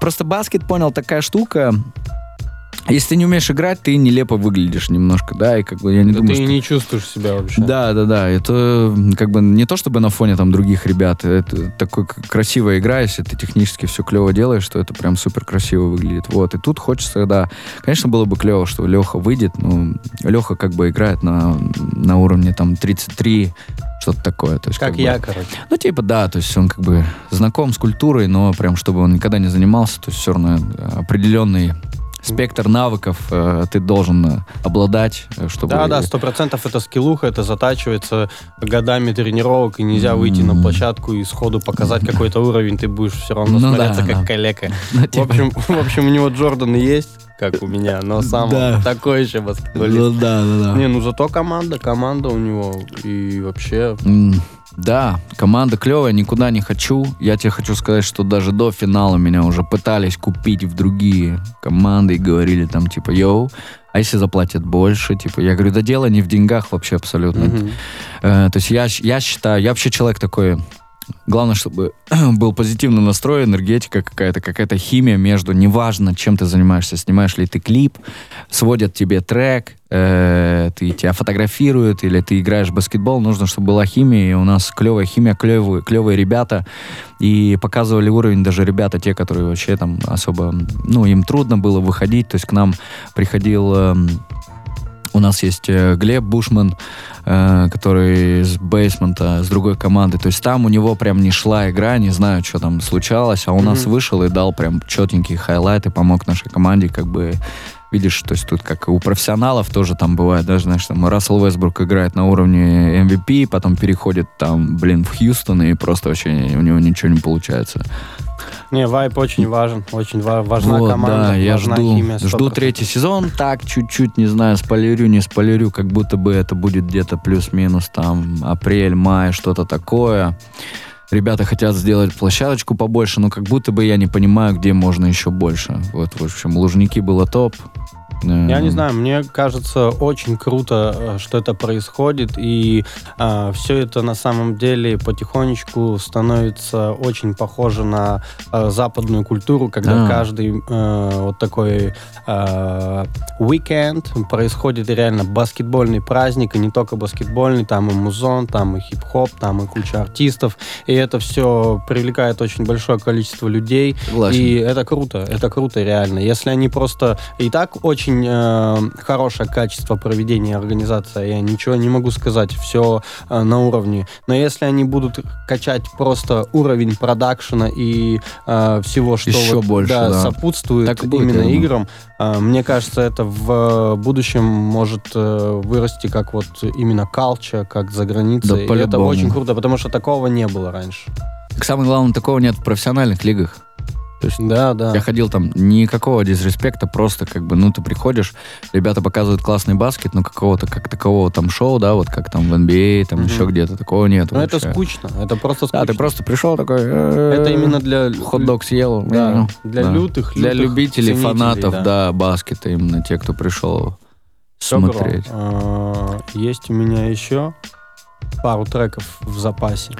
Просто баскет, понял, такая штука. Если ты не умеешь играть, ты нелепо выглядишь немножко, да, и как бы я не Да думаю, ты что... не чувствуешь себя вообще. Да, да, да. Это как бы не то чтобы на фоне там других ребят. Это такой красивая игра, если ты технически все клево делаешь, что это прям супер красиво выглядит. Вот. И тут хочется, да. Конечно, было бы клево, что Леха выйдет. Ну, Леха как бы играет на, на уровне там 33, что-то такое. То есть, Как бы- я, короче. ну, типа, да, то есть он как бы знаком с культурой, но прям, чтобы он никогда не занимался, то есть все равно э, определенный спектр навыков э, ты должен э, обладать, э, чтобы... Да, да, сто процентов это скиллуха, это затачивается годами тренировок, и нельзя выйти на М. площадку и сходу показать какой-то уровень, ты будешь все равно Ну смотреться да, как да. калека. Ну, В типа, общем, в общем, у него Джордан и есть, как у меня, но сам Да. такой еще ну баскетболист. да, да, да. Не, ну зато команда, команда у него. И вообще, М, Да, команда клевая, никуда не хочу. Я тебе хочу сказать, что даже до финала меня уже пытались купить в другие команды и говорили там типа, йоу, а если заплатят больше? Типа, я говорю, да дело не в деньгах вообще абсолютно. мгм. Э, то есть я, я считаю, я вообще человек такой, главное, чтобы был позитивный настрой, энергетика какая-то, какая-то химия между, неважно, чем ты занимаешься, снимаешь ли ты клип, сводят тебе трек, э, ты, тебя фотографируют, или ты играешь в баскетбол, нужно, чтобы была химия, и у нас клевая химия, клевые, клевые ребята, и показывали уровень даже ребята, те, которые вообще там особо, ну, им трудно было выходить, то есть к нам приходил... эм, у нас есть э, Глеб Бушман, э, который с бейсмента, с другой команды. То есть там у него прям не шла игра, не знаю, что там случалось, а у нас Мгм. вышел и дал прям четенькие хайлайты, помог нашей команде как бы Видишь, то есть тут как у профессионалов тоже там бывает, даже, знаешь, там Рассел Вестбрук играет на уровне MVP, потом переходит там, блин, в Хьюстон, и просто вообще у него ничего не получается. Не, вайп очень важен, очень ва- важна Вот, команда, да, я важна жду, химия. жду 100%. третий сезон. Так, чуть-чуть, не знаю, спойлерю, не спойлерю, как будто бы это будет где-то плюс-минус там апрель, май, что-то такое. Ребята хотят сделать площадочку побольше, но как будто бы я не понимаю, где можно еще больше. Вот, в общем, Лужники было топ. Э, Я не знаю, мне кажется очень круто, э, что это происходит, и все это на самом деле потихонечку становится очень похоже на э, западную культуру, когда Да. каждый э, вот такой э, уикенд происходит реально баскетбольный праздник, и не только баскетбольный, там и музон, там и хип-хоп, там и куча артистов, и это все привлекает очень большое количество людей, Согласен. и это круто, это круто реально. Если они просто и так очень э, хорошее качество проведения организации, я ничего не могу сказать, все э, на уровне. Но если они будут качать просто уровень продакшена и э, всего, что Еще вот, больше, да. сопутствует Так будет, именно я играм, э, мне кажется, это в будущем может э, вырасти как вот именно калча, как за границей. Да, и это очень круто, потому что такого не было раньше. Так самое главное, такого нет в профессиональных лигах. Да, да. Я ходил там, никакого дисреспекта, просто как бы, ну, ты приходишь, ребята показывают классный баскет, но какого-то как такового там шоу, да, вот как там в NBA, там Мгм. еще где-то, такого нет Но это скучно, это просто скучно. Да, ты просто пришел такой... э, Это именно для... Хот-дог съел. Да, ну, для лютых, Для любителей, фанатов, да. баскета, именно те, кто пришел смотреть. а, Есть у меня еще пару треков в запасе.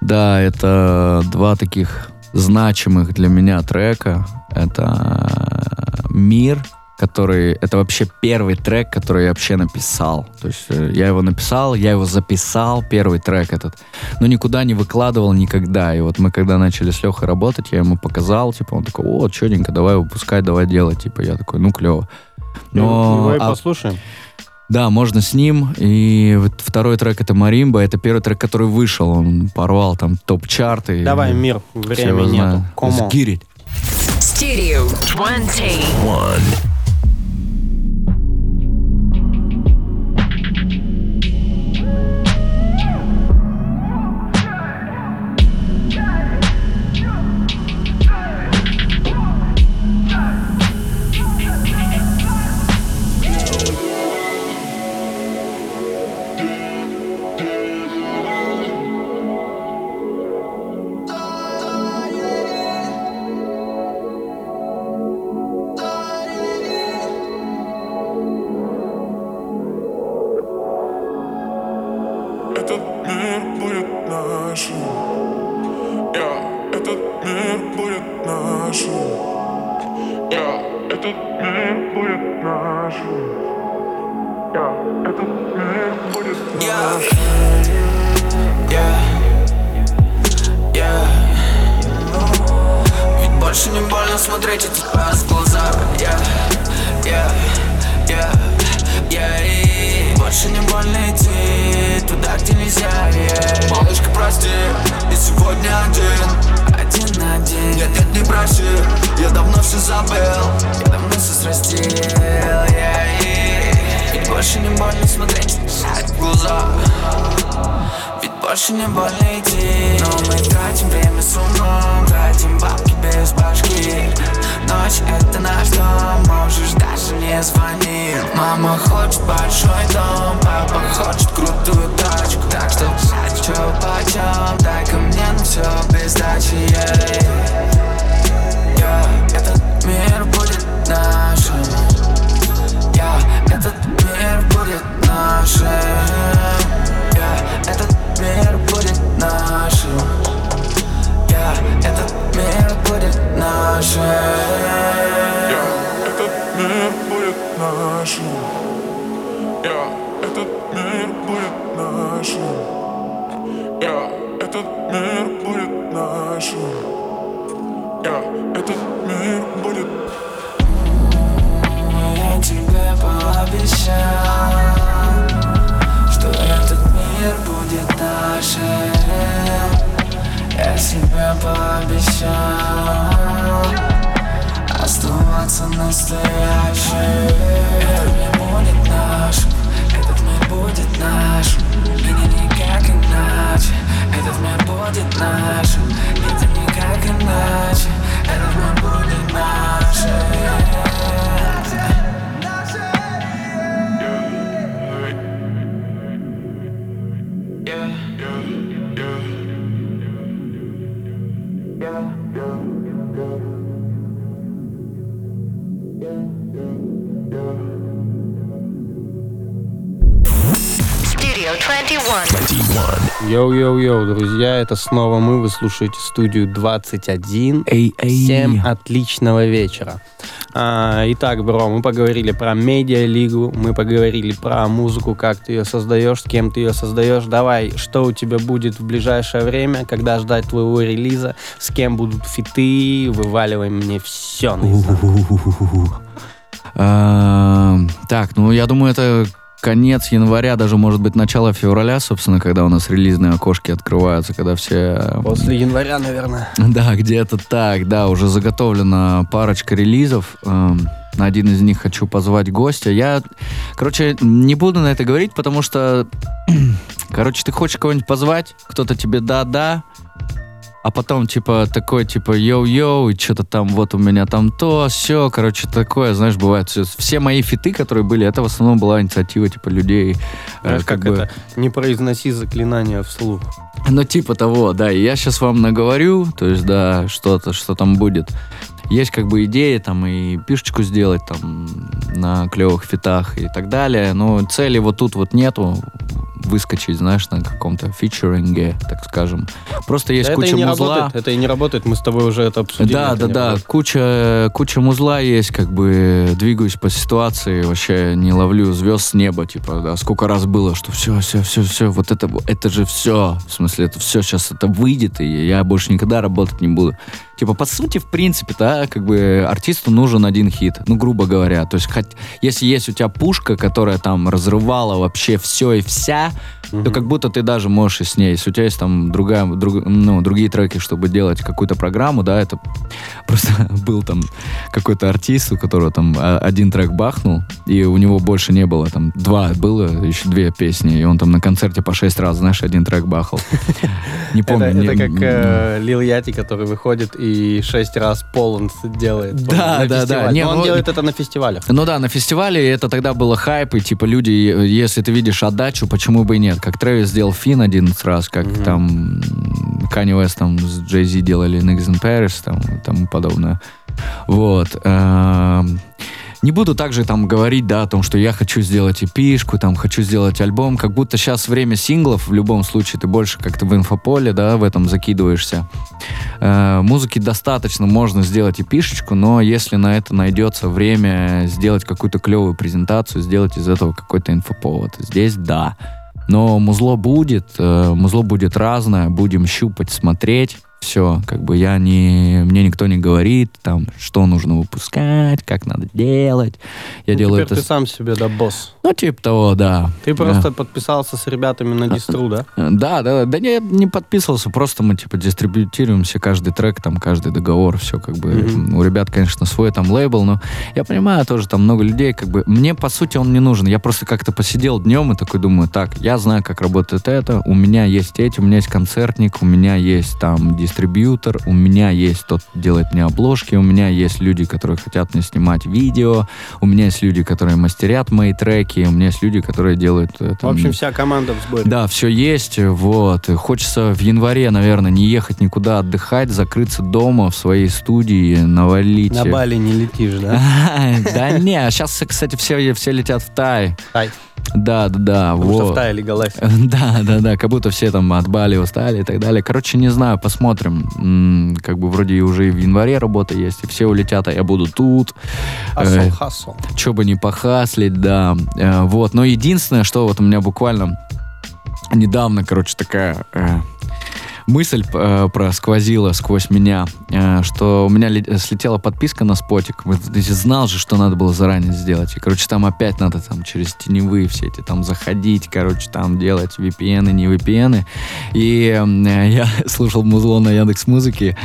Да, это два таких значимых для меня трека. Это «Мир» который... Это вообще первый трек, который я вообще написал. То есть э, я его написал, я его записал, первый трек этот. Но никуда не выкладывал никогда. И вот мы когда начали с Лехой работать, я ему показал, типа, он такой, о, четенько, давай выпускай, давай делать. Типа, я такой, ну, клево. Но, Его и а- послушаем. Да, можно с ним. И вот второй трек это Маримба. Это первый трек, который вышел. Он порвал там топ-чарты. Давай, мир, времени нету. Кому? Стерео 21. Больше не больно идти Но мы тратим время с умом Тратим бабки без башки. Ночь это наш дом Можешь даже не звонить Мама хочет большой дом Папа хочет крутую тачку. Так что, блядь, чё почем Дай-ка мне на все без дачи yeah. Yeah, Этот мир будет нашим. Я, этот мир будет нашим. Я, этот мир будет нашим Я, этот мир будет нашим Я, этот мир будет нашим. Я, этот мир будет нашим. Я, этот мир будет нашим. Я, этот мир будет Я тебе пообещал себе пообещал Оставаться настоящим. Этот мир будет нашим Этот мир будет нашим. И не никак иначе Этот мир будет нашим. Это никак иначе Йоу-йоу-йоу, друзья, это снова мы, вы слушаете студию 21. Эй, эй. Всем отличного вечера. А, итак, бро, мы поговорили про медиа-лигу, мы поговорили про музыку, как ты ее создаешь, с кем ты ее создаешь. Давай, что у тебя будет в ближайшее время, когда ждать твоего релиза, с кем будут фиты, вываливай мне все. А, Так, ну я думаю, это конец января, даже может быть начало февраля, собственно, когда у нас релизные окошки открываются, когда все... После января, наверное. Да, где-то так, да, уже заготовлена парочка релизов. Эм, На один из них хочу позвать гостя. Я, короче, не буду на это говорить, потому что, короче, ты хочешь кого-нибудь позвать, кто-то тебе да-да, а потом, типа, такой, типа, йоу-йоу, и что-то там, вот у меня там то, все, короче, такое, знаешь, бывает. Все, все мои фиты, которые были, это в основном была инициатива, типа, людей. э, Знаешь, как, бы- это? Не произноси заклинания вслух. ну, типа того, да. И я сейчас вам наговорю, то есть, да, что-то, что там будет. Есть как бы идеи там и пишечку сделать там на клевых фитах и так далее. Но цели вот тут вот нету. Выскочить, знаешь, на каком-то фичеринге, так скажем. Просто есть Да это куча и не музла. работает, это и не работает, мы с тобой уже это обсудили. Да, это да, да. работает. Куча, куча музла есть, как бы двигаюсь по ситуации, вообще не ловлю звезд с неба, типа, да, сколько раз было, что все, все, все, все, вот это, это же все, в смысле, это все сейчас это выйдет, и я больше никогда работать не буду. Типа, по сути, в принципе, да, как бы артисту нужен один хит, ну, грубо говоря. То есть, хоть, если есть у тебя пушка, которая там разрывала вообще все и вся, то как будто ты даже можешь и с ней. Если у тебя есть там другая, друг- ну, другие треки, чтобы делать какую-то программу, да, это просто был там какой-то артист, у которого там а, один трек бахнул, и у него больше не было, там два было, еще две песни, и он там на концерте по шесть раз, знаешь, один трек бахал. Не помню. это как э, Лил Яти, который выходит и шесть раз полон делает. Да, да, да. Не, он ну, делает это на фестивалях. Ну да, на фестивале это тогда было хайп, и типа люди, если ты видишь отдачу, почему бы и нет? Как Трэвис сделал Фин 11 раз, как Мгм. там Kanye West там с Jay Z делали Niggas in Paris, там и тому подобное. Вот. Не буду также там говорить, да, о том, что я хочу сделать эпишку, там, хочу сделать альбом, как будто сейчас время синглов, в любом случае, ты больше как-то в инфополе, да, в этом закидываешься. Э, музыки достаточно, можно сделать эпишечку, но если на это найдется время сделать какую-то клевую презентацию, сделать из этого какой-то инфоповод. Здесь да. Но музло будет, э, музло будет разное, будем щупать, смотреть. Все, как бы я не, мне никто не говорит, там, что нужно выпускать, как надо делать. Я Ну, делаю теперь это, ты сам себе, да, босс. ну, типа того, да. Ты Да. просто подписался с ребятами на дистру, да? Да, да, да, не, не подписывался, просто мы типа дистрибьютируемся каждый трек, там каждый договор, все как бы. Мгм. У ребят, конечно, свой там лейбл, но я понимаю тоже там много людей, как бы. Мне по сути он не нужен. Я просто как-то посидел днем и такой думаю, так, я знаю, как работает это, у меня есть эти, у меня есть концертник, у меня есть там дистрибьютор, у меня есть тот, делает мне обложки, у меня есть люди, которые хотят мне снимать видео, у меня есть люди, которые мастерят мои треки, у меня есть люди, которые делают э, В там, общем, вся команда в сборе. да, все есть, вот. Хочется в январе, наверное, не ехать никуда отдыхать, закрыться дома в своей студии, навалить. На Бали не летишь, да? Да не, сейчас, кстати, все, все летят в Тай. Тай. Да, да, да. Потому что вот. в Тае легалайз. Да, да, да, как будто все там от Бали устали и так далее. Короче, не знаю, посмотрим. Как бы вроде уже и в январе работа есть, и все улетят, а я буду тут. Хасл, Э, хасл. Че бы не похаслить, да. Э, вот. Но единственное, что вот у меня буквально недавно, короче, такая э, мысль э, просквозила сквозь меня, э, что у меня ле- слетела подписка на спотик. Знал же, что надо было заранее сделать. И, короче, там опять надо там через теневые все эти там заходить, короче, там делать VPN, не VPN. И э, я слушал музло на Яндекс Музыке,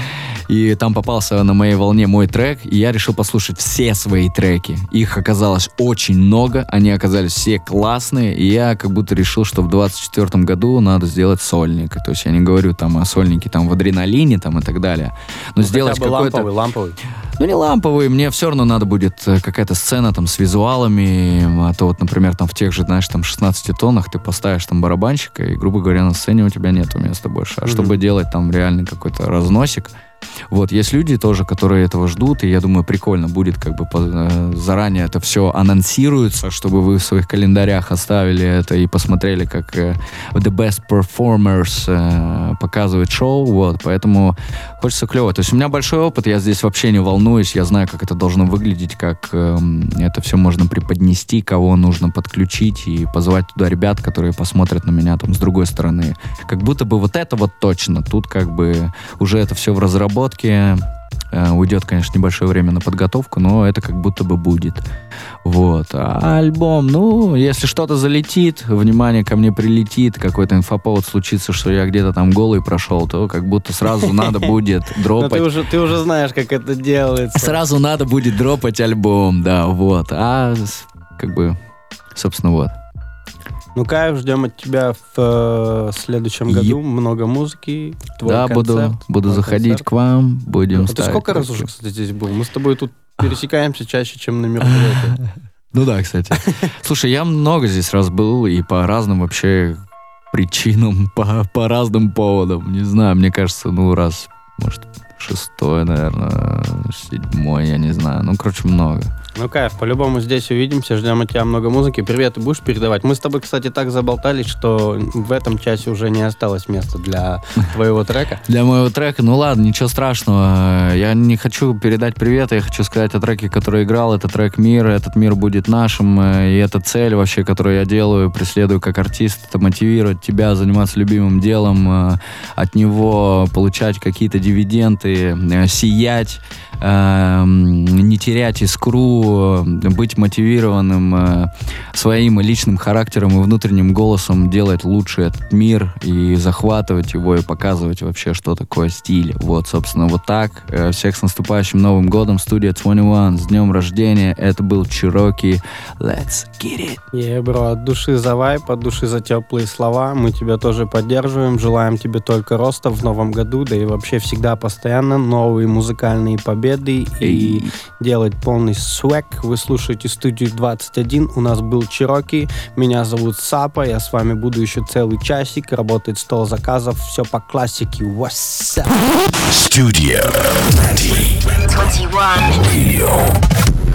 и там попался на моей волне мой трек, и я решил послушать все свои треки. Их оказалось очень много, они оказались все классные, и я как будто решил, что в 24 году надо сделать сольник. То есть я не говорю там о сольнике там в адреналине там и так далее, но сделать Хотя бы какой-то... ламповый, ламповый. Ну, не ламповый, мне все равно надо будет э, какая-то сцена там с визуалами, а то вот, например, там в тех же, знаешь, там 16 тоннах ты поставишь там барабанщика, и, грубо говоря, на сцене у тебя нету места больше. А Мгм. чтобы делать там реально какой-то разносик, вот, есть люди тоже, которые этого ждут, и я думаю, прикольно будет как бы по- э, заранее это все анонсируется, чтобы вы в своих календарях оставили это и посмотрели, как э, The Best Performers э, показывает шоу, вот, поэтому хочется клево. То есть у меня большой опыт, я здесь вообще не волнуюсь, я знаю, как это должно выглядеть, как эм, это все можно преподнести, кого нужно подключить и позвать туда ребят, которые посмотрят на меня там с другой стороны. Как будто бы вот это вот точно, тут как бы уже это все в разработке, Э, Уйдет, конечно, небольшое время на подготовку, но это как будто бы будет. Вот. А альбом, ну, если что-то залетит, внимание ко мне прилетит, какой-то инфоповод случится, что я где-то там голый прошел, то как будто сразу надо будет Но дропать. ты уже, ты уже знаешь, как это делается. Сразу надо будет дропать альбом, да, вот. А как бы, собственно, вот. Ну, Кайф, ждем от тебя в э, следующем году много музыки. Твой да, концерт, буду, буду заходить концерт. к вам, будем А ты ставить сколько раз уже, кстати, здесь был? Мы с тобой тут пересекаемся чаще, чем на мероприятии. Ну да, кстати. Слушай, я много здесь раз был и по разным вообще причинам, по, по разным поводам. Не знаю, мне кажется, ну раз, может, шестой, наверное, седьмой, я не знаю. Ну, короче, много. Ну, кайф, по-любому здесь увидимся, ждем от тебя много музыки. Привет, ты будешь передавать? Мы с тобой, кстати, так заболтались, что в этом часе уже не осталось места для твоего трека. Для моего трека, ну ладно, ничего страшного. Я не хочу передать привет, я хочу сказать о треке, который играл. Это трек «Мир», этот мир будет нашим, и это цель вообще, которую я делаю, преследую как артист, это мотивировать тебя заниматься любимым делом, э, от него получать какие-то дивиденды, э, сиять, Эм, не терять искру, быть мотивированным э, своим личным характером и внутренним голосом делать лучше этот мир и захватывать его и показывать вообще, что такое стиль. Вот, собственно, вот так. Э, всех с наступающим Новым годом. Студия 21. С днем рождения. Это был Чироки. Let's get it. Yeah, бро, от души за вайп, от души за теплые слова. Мы тебя тоже поддерживаем. Желаем тебе только роста в новом году, да и вообще всегда постоянно новые музыкальные победы победы и делать полный свек. Вы слушаете студию 21. У нас был Чироки. Меня зовут Сапа. Я с вами буду еще целый часик. Работает стол заказов. Все по классике. What's up? Studio 21. 21. Radio.